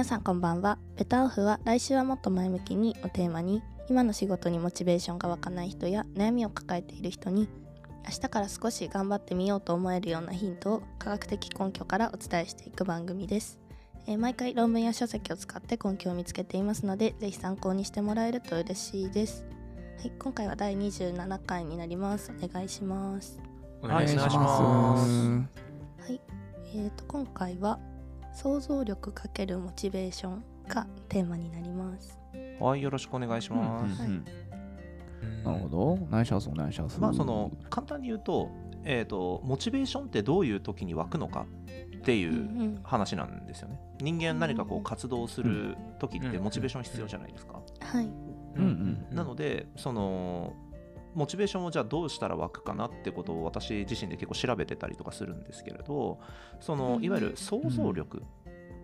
皆さんこんばんは。ベタオフは来週はもっと前向きにをテーマに今の仕事にモチベーションが湧かない人や悩みを抱えている人に明日から少し頑張ってみようと思えるようなヒントを科学的根拠からお伝えしていく番組です、えー毎回論文や書籍を使って根拠を見つけていますのでぜひ参考にしてもらえると嬉しいです。はい、今回は第27回になります。お願いします。お願いします。はい、えー、と今回は想像力かけるモチベーションがテーマになります。はい、よろしくお願いします。はいなるほど。お願いします、お願いします。まあその簡単に言うと,、えー、とモチベーションってどういう時に湧くのかっていうんううん話なんですよね。人間何かこうんう活動する時ってうんモチベーション必要じゃないですか。はい、うんうんなのでそのモチベーションをじゃあどうしたら湧くかなってことを私自身で結構調べてたりとかするんですけれどそのうんいわゆる想像力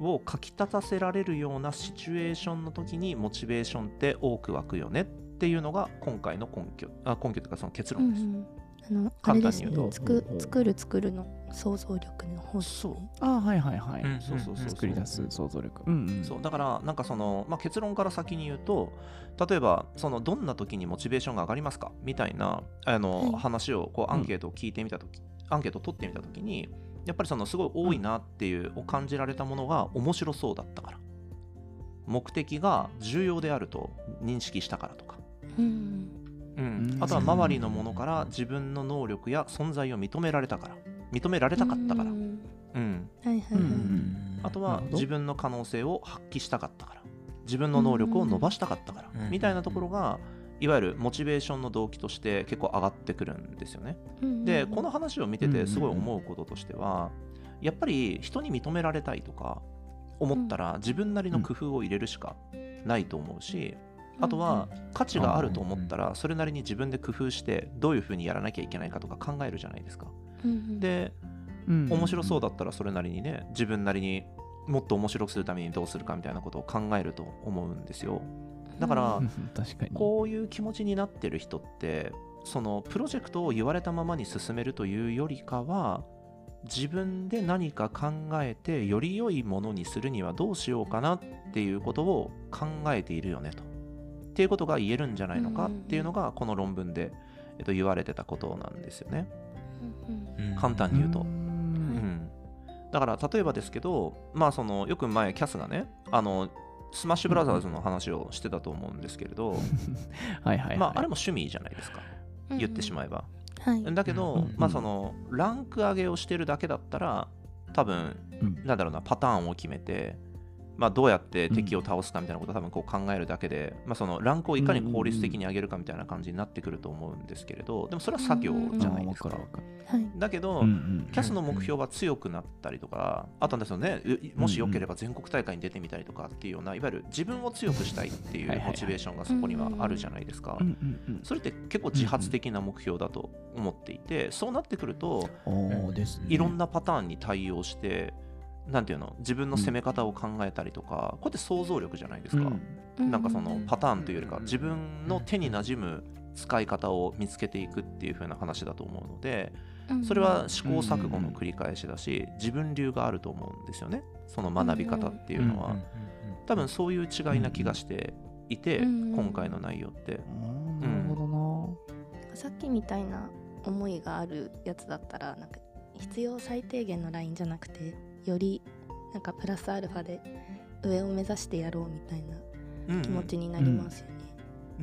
をかき立たせられるようなシチュエーションの時にモチベーションって多く湧くよねっていうのが今回の根拠あ根拠というかその結論です。うんうん、あのあ簡れですね。単に言うとつく作る作るの想像力の方そう。ね。あはいはいはい。うんそうそうそう。作り出す想像力。うんうん。そう。だからなんかその、まあ、結論から先に言うと例えばそのどんな時にモチベーションが上がりますか？みたいなあの、はい。話をこうアンケートを聞いてみた時、アンケートを取ってみた時にやっぱりそのすごい多いなっていう、を感じられたものが面白そうだったから。目的が重要であると認識したからとか、うんうん。うんあとは周りのものから自分の能力や存在を認められたから。認められたかったから、ううん。んはいはいはい。うん。うんあとは自分の可能性を発揮したかったから。自分の能力を伸ばしたかったから。うん。みたいなところがいわゆるモチベーションの動機として結構上がってくるんですよね。うんでこの話を見ててすごい思うこととしてはやっぱり人に認められたいとか思ったら自分なりの工夫を入れるしかないと思うしあとは価値があると思ったらそれなりに自分で工夫してどういうふうにやらなきゃいけないかとか考えるじゃないですか。でうん。面白そうだったらそれなりにね自分なりにもっと面白くするためにどうするかみたいなことを考えると思うんですよ。だからうん。確かに。こういう気持ちになってる人ってそのプロジェクトを言われたままに進めるというよりかは自分で何か考えてより良いものにするにはどうしようかなっていうことを考えているよねとっていうことが言えるんじゃないのかっていうのがこの論文で、えっと、言われてたことなんですよね。簡単に言うと。ん。うん、だから例えばですけど、まあ、そのよく前キャスがねあのスマッシュブラザーズの話をしてたと思うんですけれど、はいはいはい。まあ、あれも趣味じゃないですか。うん言ってしまえば、はい。だけど、うん。まあ、そのランク上げをしてるだけだったら多分うん。なんだろうなパターンを決めて、まあ、どうやって敵を倒すかみたいなことを多分こう考えるだけで、まあ、そのランクをいかに効率的に上げるかみたいな感じになってくると思うんですけれどでもそれは作業じゃないですか。だけど、キャスの目標が強くなったりとか、あとはですよね、うもしよければ全国大会に出てみたりとかっていうような、いわゆる自分を強くしたいっていうモチベーションがそこにはあるじゃないですか。それって結構自発的な目標だと思っていて、そうなってくると。いろんなパターンに対応して、なんていうの、自分の攻め方を考えたりとか、こうやって想像力じゃないですか。なんかそのパターンというよりか、自分の手に馴染む使い方を見つけていくっていう風な話だと思うので、それは試行錯誤の繰り返しだし、自分流があると思うんですよね。その学び方っていうのは。多分そういう違いな気がしていて、うん。今回の内容って。なるほどな。さっきみたいな思いがあるやつだったらなんか必要最低限のラインじゃなくてよりなんかプラスアルファで上を目指してやろうみたいなうん気持ちになりますよね。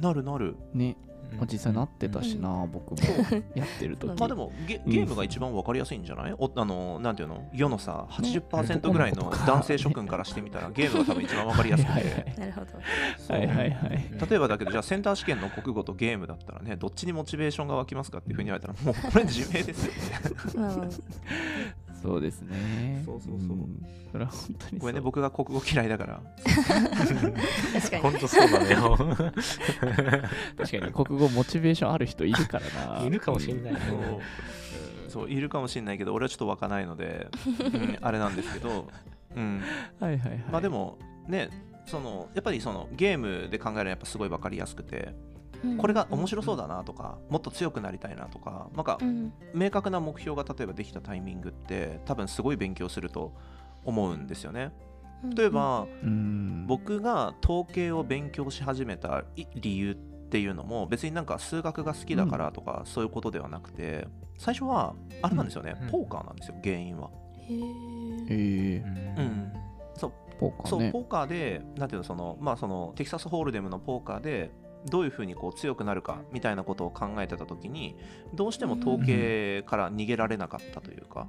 なるなる。ね、まあ実際なってたしな、僕も。やってる時。まあでもゲゲームが一番わかりやすいんじゃない、おあのなんていうの？世のさ80%ぐらいの男性諸君からしてみたらゲームが多分一番わかりやすくはいてなるほど。はいはいはい。例えばだけどじゃあセンター試験の国語とゲームだったらねどっちにモチベーションが湧きますかっていうふうに言われたらもうこれ自明ですよね そうそですね。そうそうそうんそれは本当にごめんね僕が国語嫌いだから確かに。本当そうだねよ。確かに国語モチベーションある人いるからな。いるかもしれないね。そういるかもしれないけど俺はちょっと湧かないので、うん、あれなんですけど、うん、はいはいはい。まあでもねそのやっぱりそのゲームで考えるのはやっぱすごい分かりやすくてこれが面白そうだなとかもっと強くなりたいなとかなんかうん。明確な目標が例えばできたタイミングって多分すごい勉強すると思うんですよね。例えば、うん。僕が統計を勉強し始めたい理由っていうのも別になんか数学が好きだからとかそういうことではなくて最初はあれなんですよね、うん。ポーカーなんですよ原因は。へええー、うん。そう。ポーカーね。そうポーカーでなんていうのそのまあそのテキサスホールデムのポーカーでどういうふうにこう強くなるかみたいなことを考えてた時にどうしても統計から逃げられなかったというか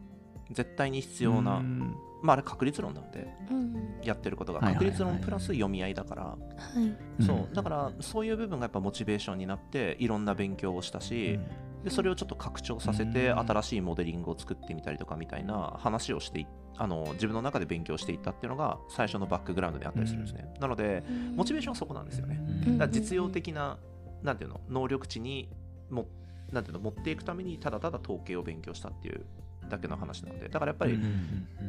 絶対に必要な、うん。まああれ確率論なんでうんやってることが確率論プラス読み合いだから、はい。そうだからそういう部分がやっぱモチベーションになっていろんな勉強をしたし、でそれをちょっと拡張させてうん。新しいモデリングを作ってみたりとかみたいな話をしていあの自分の中で勉強していったっていうのが最初のバックグラウンドにあったりするんですね、なのでモチベーションはそこなんですよね、うん。だから実用的ななんていうの能力値にもなんていうの持っていくためにただただ統計を勉強したっていうだけの話なので。だからやっぱり、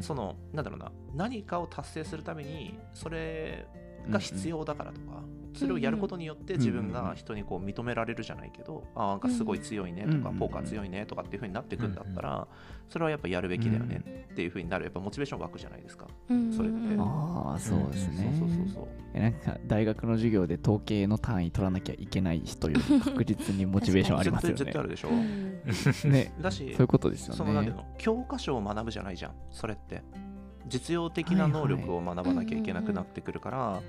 そのなんだろうな何かを達成するためにそれが必要だからとか、それをやることによって自分が人にこう認められるじゃないけど、あなんかすごい強いねとか、うんポーカー強いねとかっていう風になっていくんだったら、それはやっぱやるべきだよねっていう風になるやっぱモチベーション湧くじゃないですか、うんそれってうん。ああそうですね。そうそうそうそうえなんか大学の授業で統計の単位取らなきゃいけない人より確実にモチベーションありますよね。絶対絶対あるでしょ、うん。ね。だしそういうことですよね。そのなんていうの教科書を学ぶじゃないじゃん。それって実用的な能力を学ばなきゃいけなくなってくるから、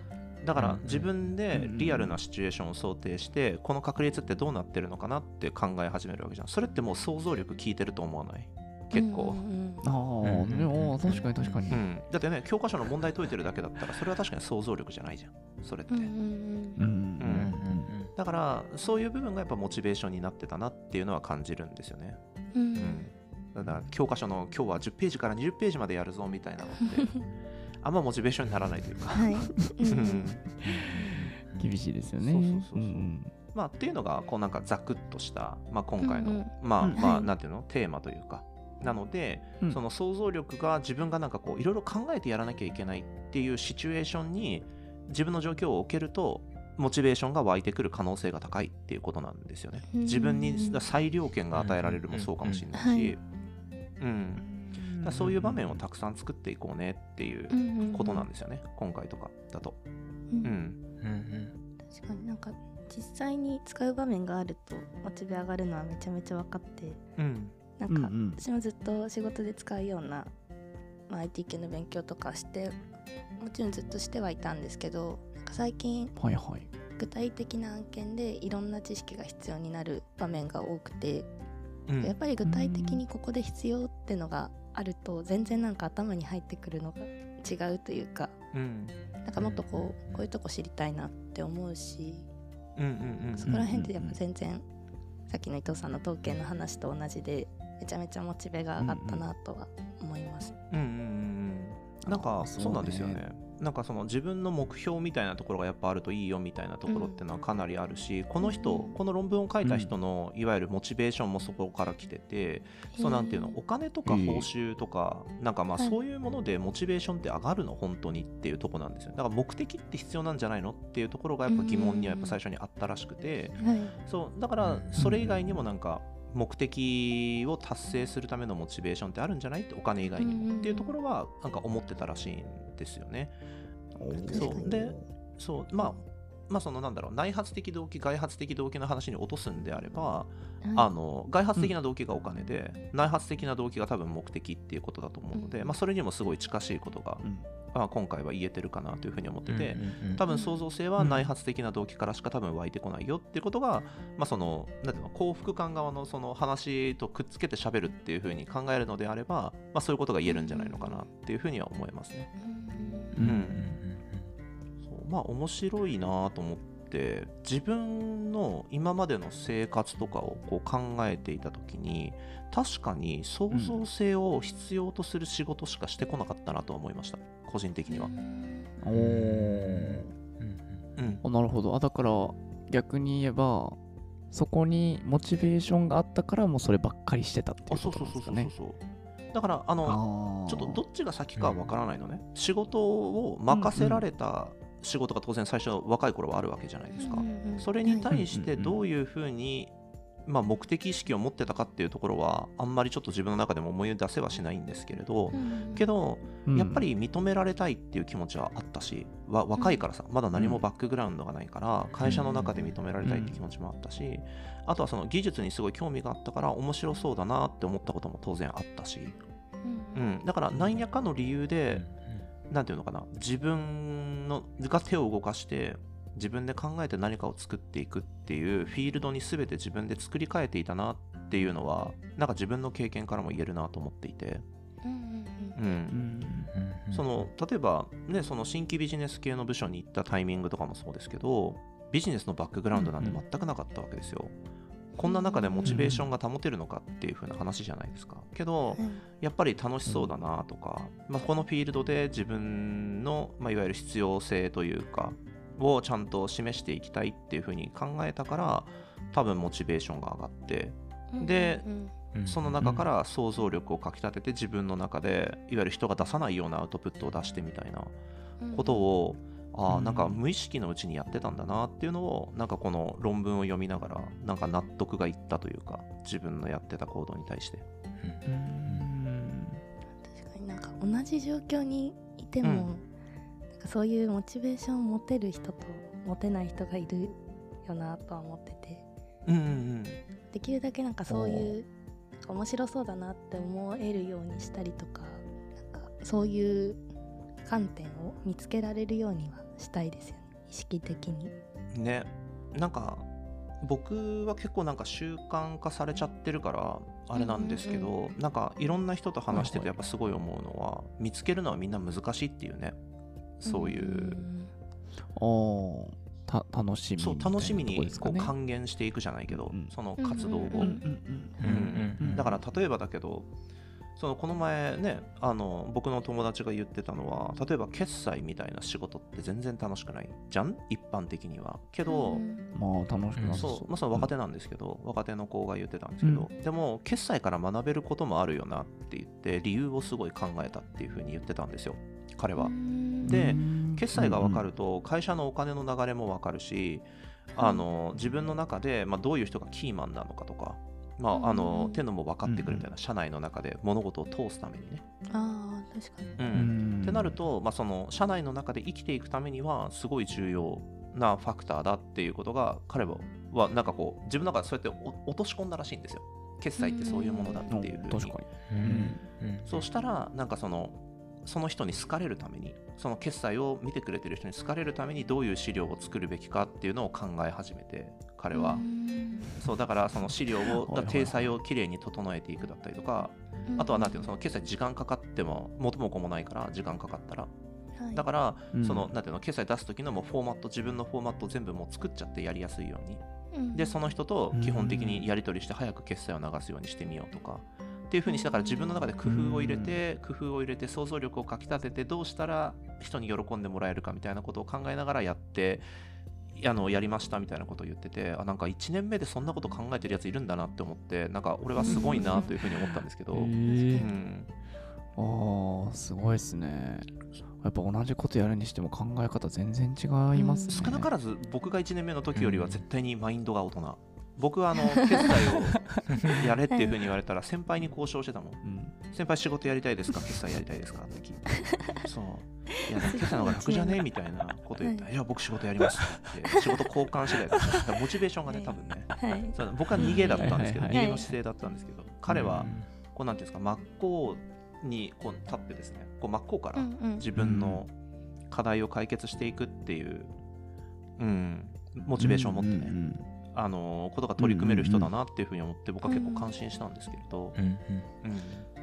だから自分でリアルなシチュエーションを想定してこの確率ってどうなってるのかなって考え始めるわけじゃん。それってもう想像力効いてると思わない？結構、うんああ、確かに確かに、うん、だってね教科書の問題解いてるだけだったらそれは確かに想像力じゃないじゃん。それって、うんうんだからそういう部分がやっぱモチベーションになってたなっていうのは感じるんですよね。うん、だから教科書の今日は10ページから20ページまでやるぞみたいなのってあんまモチベーションにならないというか、はい。厳しいですよね。そうそうそうそう。んん。まあ、っていうのがこうなんかザクッとした、まあ、今回の、うんうん。まあうんまあはいなんていうの？テーマというか。なので、うん。その想像力が自分がなんかこういろいろ考えてやらなきゃいけないっていうシチュエーションに自分の状況を置けるとモチベーションが湧いてくる可能性が高いっていうことなんですよね。うん。自分に裁量権が与えられるもそうかもしれないし、うん、そういう場面をたくさん作っていこうねっていうことなんですよね、今回とかだと。うん。うん、確かになんか実際に使う場面があるとモチベ上がるのはめちゃめちゃ分かってうん、なんかうんうん。私もずっと仕事で使うような、まあ、IT 系の勉強とかしてもちろんずっとしてはいたんですけどなんか最近はいはい。具体的な案件でいろんな知識が必要になる場面が多くてうん。やっぱり具体的にここで必要ってのがあると全然なんか頭に入ってくるのが違うというかうん。なんかもっとこうこういうとこ知りたいなって思うしうんうんうんそこら辺でやっぱ全然さっきの伊藤さんの統計の話と同じでめちゃめちゃモチベが上がったなとは思います。うんうんうんうん。なんあかーそうなんですよね。なんかその自分の目標みたいなところがやっぱあるといいよみたいなところっていうのはかなりあるし、この人、うん。この論文を書いた人のいわゆるモチベーションもそこから来てて、そうなんていうのお金とか報酬とか、なんかまあはい。そういうものでモチベーションって上がるの本当にっていうところなんですよ。だから目的って必要なんじゃないのっていうところがやっぱ疑問にはやっぱ最初にあったらしくて、はい。そうだからそれ以外にもなんか目的を達成するためのモチベーションってあるんじゃない？ってお金以外にも。っていうところはなんか思ってたらしいんですよね。そう。でそう。まあまあそのなんだろう。内発的動機外発的動機の話に落とすんであれば、はいあの外発的な動機がお金で、内発的な動機が多分目的っていうことだと思うので、うん。まあ、それにもすごい近しいことが、うん。まあ、今回は言えてるかなというふうに思ってて、うん多分創造性は内発的な動機からしか多分湧いてこないよっていうことが、まあ、そのなんていうの幸福感側のその話とくっつけて喋るっていうふうに考えるのであれば、まあ、そういうことが言えるんじゃないのかなっていうふうには思いますね。うんまあ面白いなと思って自分の今までの生活とかをこう考えていた時に確かに創造性を必要とする仕事しかしてこなかったなとは思いました。個人的には。おーうん。あなるほど。あだから逆に言えばそこにモチベーションがあったからもうそればっかりしてたっていあうそうそうことですかねだからあのちょっとどっちが先かは分からないのね、仕事を任せられた仕事が当然最初若い頃はあるわけじゃないですか、それに対してどういうふうにまあ、目的意識を持ってたかっていうところはあんまりちょっと自分の中でも思い出せはしないんですけれど、けどやっぱり認められたいっていう気持ちはあったしわ若いからさまだ何もバックグラウンドがないから会社の中で認められたいって気持ちもあったしあとはその技術にすごい興味があったから面白そうだなって思ったことも当然あったし、うん、だから何やかの理由で何て言うのかな。自分のが手を動かして自分で考えて何かを作っていくっていうフィールドに全て自分で作り変えていたなっていうのはなんか自分の経験からも言えるなと思っていて。その例えば、ね、その新規ビジネス系の部署に行ったタイミングとかもそうですけどビジネスのバックグラウンドなんて全くなかったわけですよ。こんな中でモチベーションが保てるのかっていう風な話じゃないですか。けど、やっぱり楽しそうだなとか、まあ、このフィールドで自分の、まあ、いわゆる必要性というか、をちゃんと示していきたいっていう風に考えたから多分モチベーションが上がってで、その中から想像力をかきたてて自分の中でいわゆる人が出さないようなアウトプットを出してみたいなことを、あなんか無意識のうちにやってたんだなっていうのをなんかこの論文を読みながらなんか納得がいったというか自分のやってた行動に対して。確かになんか同じ状況にいても、そういうモチベーションを持てる人と持てない人がいるよなとは思ってて、うんうんうん、できるだけなんかそういう面白そうだなって思えるようにしたりとかなんかそういう観点を見つけられるようにはしたいですよね。意識的に。ね。なんか僕は結構なんか習慣化されちゃってるからあれなんですけど、うんうん、なんかいろんな人と話しててやっぱすごい思うのは、見つけるのはみんな難しいっていうね。そういう。おた楽しみそう楽しみにこう還元していくじゃないけど、うん、その活動を。だから例えばだけどそのこの前ねあの僕の友達が言ってたのは例えば決済みたいな仕事って全然楽しくないじゃん？一般的には。けど、まあ楽しくなそう。まあその若手なんですけど、うん、若手の子が言ってたんですけど、うん、でも決済から学べることもあるよなって言って理由をすごい考えたっていうふうに言ってたんですよ。彼は。で決済が分かると会社のお金の流れも分かるし、あの自分の中で、まあ、どういう人がキーマンなのかとか、まあ、あのっていうのも分かってくるみたいな、社内の中で物事を通すためにね。あ確かに、うん、ってなると、まあ、その社内の中で生きていくためにはすごい重要なファクターだっていうことが彼ははなんかこう自分の中でそうやって落とし込んだらしいんですよ。決済ってそういうものだっていうふうに。そうしたらなんかそのその人に好かれるためにその決済を見てくれてる人に好かれるためにどういう資料を作るべきかっていうのを考え始めて彼は。そうだからその資料を体裁をきれいに整えていくだったりとかあとは何ていうのその決済時間かかっても元も子もないから時間かかったら。だから、そのなんていうの決済出す時のもフォーマット自分のフォーマットを全部もう作っちゃってやりやすいように、でその人と基本的にやり取りして早く決済を流すようにしてみようとか、っていうふうにしだから自分の中で工夫を入れて、工夫を入れて想像力をかきたててどうしたら人に喜んでもらえるかみたいなことを考えながらやってあのやりましたみたいなことを言っててあなんか1年目でそんなこと考えてるやついるんだなって思ってなんか俺はすごいなというふうに思ったんですけど、うん、ああすごいですね。やっぱ同じことやるにしても考え方全然違いますね、少なからず僕が1年目の時よりは絶対にマインドが大人、僕はあの 決済をやれっていうふうに言われたら先輩に交渉してたもん、うん、先輩仕事やりたいですか？決済やりたいですか？って聞いて。そういや決済の方が楽じゃね？みたいなこと言ったら、い、や僕仕事やりますって。仕事交換次第だったモチベーションがね多分ね、はい、そう僕は逃げだったんですけど、はい、逃げの姿勢だったんですけど、彼はこうなんていうんですか真っ向にこう立ってですねこう真っ向から自分の課題を解決していくっていう、うん、モチベーションを持ってね、うんうんうん。あのことが取り組める人だなっていうふうに思って僕は結構感心したんですけれど、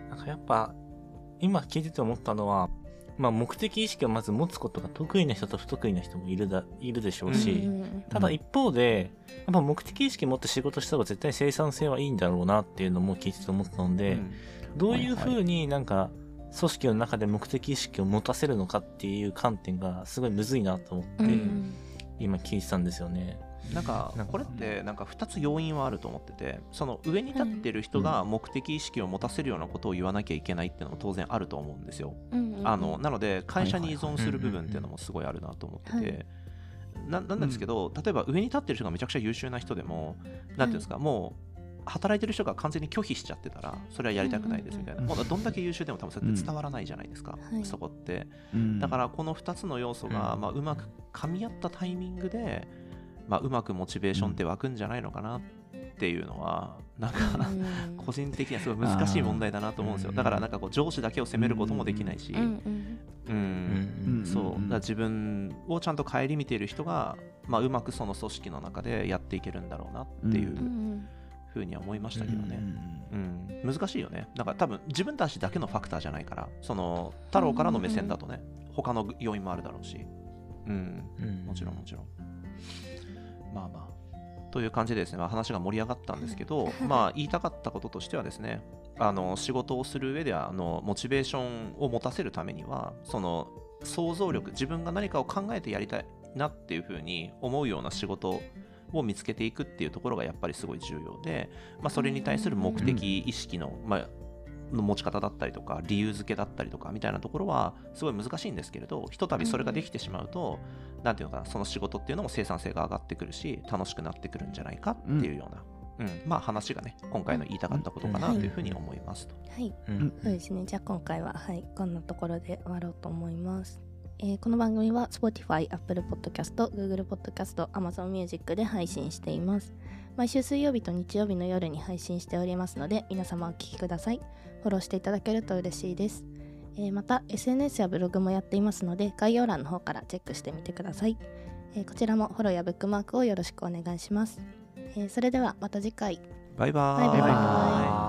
なんかやっぱ今聞いてて思ったのは、まあ、目的意識をまず持つことが得意な人と不得意な人もいるだいるでしょうし、ただ一方でやっぱ目的意識持って仕事した方が絶対生産性はいいんだろうなっていうのも聞いてて思ったので、どういうふうになんか組織の中で目的意識を持たせるのかっていう観点がすごいむずいなと思って、今聞いてたんですよね。なんかこれってなんか2つ要因はあると思っててその上に立ってる人が目的意識を持たせるようなことを言わなきゃいけないっていうのも当然あると思うんですよ。あのなので会社に依存する部分っていうのもすごいあるなと思ってて。ななんですけど、例えば上に立ってる人がめちゃくちゃ優秀な人でも何ていうんですかもう働いてる人が完全に拒否しちゃってたらそれはやりたくないですみたいな、もうどんだけ優秀でも多分それって伝わらないじゃないですか、うん、そこって、だからこの2つの要素が、まあ、うまく噛み合ったタイミングで、まあ、うまくモチベーションって湧くんじゃないのかなっていうのはなんか個人的にはすごい難しい問題だなと思うんですよ。だからなんかこう上司だけを責めることもできないし。うん。そう。自分をちゃんと顧みている人が、まあ、うまくその組織の中でやっていけるんだろうなっていうふうには思いましたけどね、うん、難しいよね。だから多分自分たちだけのファクターじゃないからその太郎からの目線だとね他の要因もあるだろうし。うん。もちろんもちろん。まあまあという感じでですね、まあ、話が盛り上がったんですけど、まあ、言いたかったこととしてはですねあの仕事をする上ではあのモチベーションを持たせるためにはその想像力自分が何かを考えてやりたいなっていうふうに思うような仕事を見つけていくっていうところがやっぱりすごい重要で、まあ、それに対する目的意識の、まあ、の持ち方だったりとか理由付けだったりとかみたいなところはすごい難しいんですけれどひとたびそれができてしまうと何ていうのかなその仕事っていうのも生産性が上がってくるし楽しくなってくるんじゃないかっていうような、うん、うん、まあ話がね今回の言いたかったことかなというふうに思いますと。はい、うん、そうですね。じゃあ今回ははいこんなところで終わろうと思います。えー、この番組は Spotify、Apple Podcast、Google Podcast、Amazon Music で配信しています。毎週水曜日と日曜日の夜に配信しておりますので皆様お聴きください。フォローしていただけると嬉しいです。えー、また SNS やブログもやっていますので概要欄の方からチェックしてみてください。えー、こちらもフォローやブックマークをよろしくお願いします。えー、それではまた次回。バイバイ。バイバイ